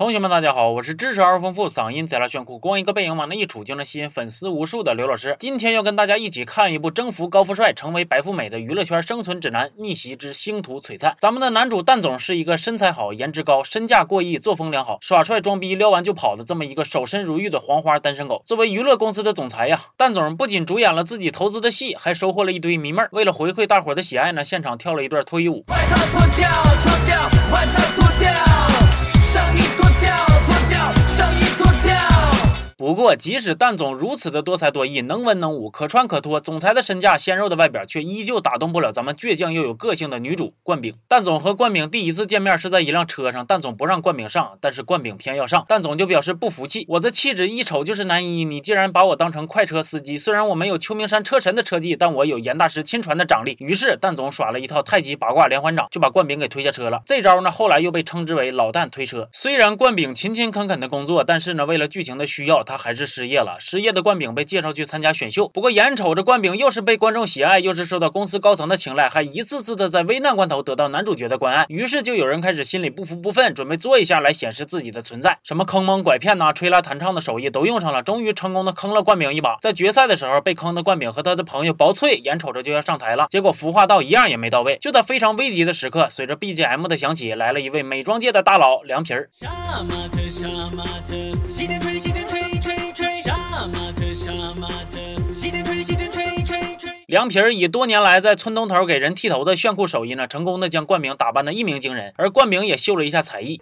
同学们，大家好，我是知识而丰富、嗓音贼拉炫酷、光一个背影往那一杵就能吸引粉丝无数的刘老师。今天要跟大家一起看一部征服高富帅、成为白富美的娱乐圈生存指南——逆袭之星途璀璨。咱们的男主蛋总是一个身材好、颜值高、身价过亿、作风良好、耍帅装逼、撩完就跑的这么一个守身如玉的黄花单身狗。作为娱乐公司的总裁呀，蛋总不仅主演了自己投资的戏，还收获了一堆迷妹。为了回馈大伙的喜爱呢，现场跳了一段脱衣舞。不过，即使蛋总如此的多才多艺，能文能武，可穿可脱，总裁的身价、鲜肉的外表，却依旧打动不了咱们倔强又有个性的女主冠炳。蛋总和冠炳第一次见面是在一辆车上，蛋总不让冠炳上，但是冠炳偏要上，蛋总就表示不服气：“我这气质一瞅就是男一，你竟然把我当成快车司机？虽然我没有秋名山车神的车技，但我有严大师亲传的掌力。”于是蛋总耍了一套太极八卦连环掌，就把冠炳给推下车了。这招呢，后来又被称之为“老蛋推车”。虽然冠炳勤勤恳恳的工作，但是呢，为了剧情的需要，他还还是失业了。失业的冠炳被介绍去参加选秀，不过眼瞅着冠炳又是被观众喜爱，又是受到公司高层的青睐，还一次次的在危难关头得到男主角的关爱，于是就有人开始心里不服不忿，准备做一下来显示自己的存在，什么坑蒙拐骗呐、吹拉弹唱的手艺都用上了，终于成功的坑了冠炳一把。在决赛的时候，被坑的冠炳和他的朋友薄脆眼瞅着就要上台了，结果服化道一样也没到位。就在非常危急的时刻，随着 BGM 的响起，来了一位美妆界的大佬凉皮儿。凉皮儿以多年来在村东头给人剃头的炫酷手艺呢，成功的将冠名打扮的一鸣惊人，而冠名也秀了一下才艺。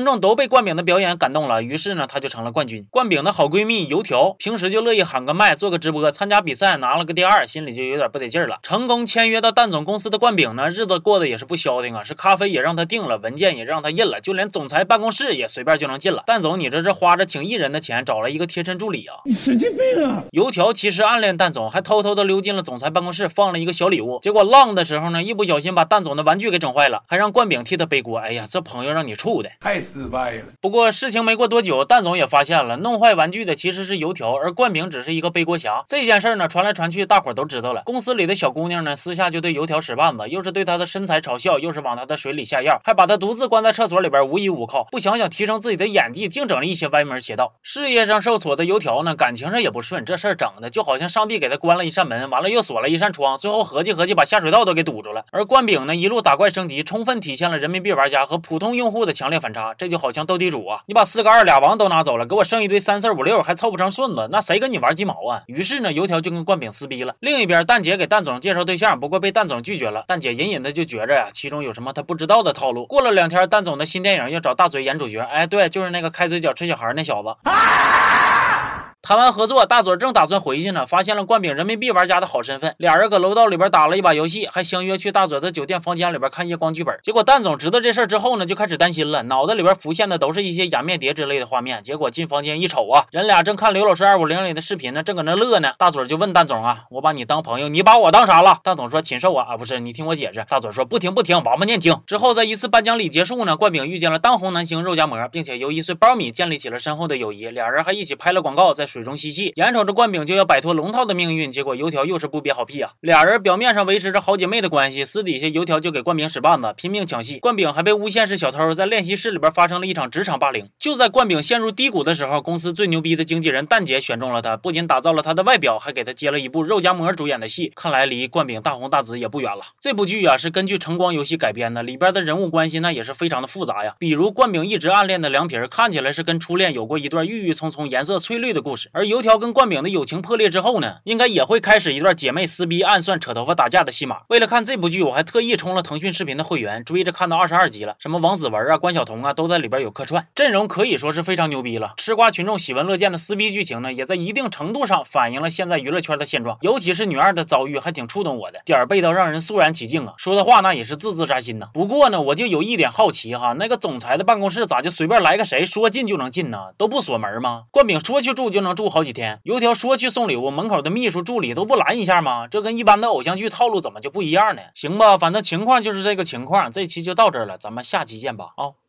观众都被冠炳的表演感动了，于是呢，他就成了冠军。冠炳的好闺蜜油条平时就乐意喊个麦，做个直播，参加比赛拿了个第二，心里就有点不得劲了。成功签约到蛋总公司的冠炳呢，日子过得也是不消停啊，是咖啡也让他订了，文件也让他印了，就连总裁办公室也随便就能进了。蛋总，你这是花着请艺人的钱找了一个贴身助理啊？你神经病啊！油条其实暗恋蛋总，还偷偷的溜进了总裁办公室，放了一个小礼物。结果浪的时候呢，一不小心把蛋总的玩具给整坏了，还让冠炳替他背锅。哎呀，这朋友让你处的太失败了。不过事情没过多久，蛋总也发现了，弄坏玩具的其实是油条，而冠饼只是一个背锅侠。这件事呢，传来传去，大伙都知道了。公司里的小姑娘呢，私下就对油条使绊子，又是对他的身材嘲笑，又是往他的水里下药，还把他独自关在厕所里边，无依无靠。不想想提升自己的演技，净整了一些歪门邪道。事业上受挫的油条呢，感情上也不顺，这事儿整的就好像上帝给他关了一扇门，完了又锁了一扇窗，最后合计合计，把下水道都给堵住了。而冠饼呢，一路打怪升级，充分体现了人民币玩家和普通用户的强烈反差。这就好像斗地主啊，你把四个。二俩王都拿走了，给我剩一堆三四五六，还凑不成顺子，那谁跟你玩鸡毛啊？于是呢，油条就跟灌饼撕逼了。另一边，蛋姐给蛋总介绍对象，不过被蛋总拒绝了。蛋姐隐隐的就觉着呀，其中有什么她不知道的套路。过了两天，蛋总的新电影要找大嘴演主角，哎，对，就是那个开嘴角吃小孩那小子。谈完合作，大嘴正打算回去呢，发现了冠饼人民币玩家的好身份，俩人搁楼道里边打了一把游戏，还相约去大嘴的酒店房间里边看夜光剧本。结果蛋总知道这事儿之后呢，就开始担心了，脑袋里边浮现的都是一些雅面蝶之类的画面。结果进房间一瞅啊，人俩正看刘老师二五零里的视频呢，正搁那乐呢。大嘴就问蛋总啊：“我把你当朋友，你把我当啥了？”蛋总说：“禽兽啊！啊，不是，你听我解释。”大嘴说：“不听不听，王八念经。”之后在一次颁奖礼结束呢，冠饼遇见了当红男星肉夹馍，并且由一岁苞米建立起了深厚的友谊，俩人还一起拍了广告，在水中嬉戏。眼瞅着冠炳就要摆脱龙套的命运，结果油条又是不憋好屁啊！俩人表面上维持着好姐妹的关系，私底下油条就给冠炳使绊子，拼命抢戏。冠炳还被诬陷是小偷，在练习室里边发生了一场职场霸凌。就在冠炳陷入低谷的时候，公司最牛逼的经纪人蛋姐选中了他，不仅打造了他的外表，还给他接了一部肉夹馍主演的戏。看来离冠炳大红大紫也不远了。这部剧啊是根据橙光游戏改编的，里边的人物关系那也是非常的复杂呀。比如冠炳一直暗恋的凉皮儿，看起来是跟初恋有过一段郁郁葱葱、颜色翠绿的故事，而油条跟冠饼的友情破裂之后呢，应该也会开始一段姐妹撕逼、暗算、扯头发、打架的戏码。为了看这部剧，我还特意充了腾讯视频的会员，追着看到二十二集了。什么王子文啊、关晓彤啊，都在里边有客串，阵容可以说是非常牛逼了。吃瓜群众喜闻乐见的撕逼剧情呢，也在一定程度上反映了现在娱乐圈的现状。尤其是女二的遭遇，还挺触动我的，点儿背到让人肃然起敬啊。说的话那也是字字扎心呐。不过呢，我就有一点好奇哈，那个总裁的办公室咋就随便来个谁说进就能进呢？都不锁门吗？冠饼说去住就能。住好几天。油条说去送礼物，门口的秘书助理都不拦一下吗？这跟一般的偶像剧套路怎么就不一样呢？行吧，反正情况就是这个情况。这期就到这儿了，咱们下期见吧，啊。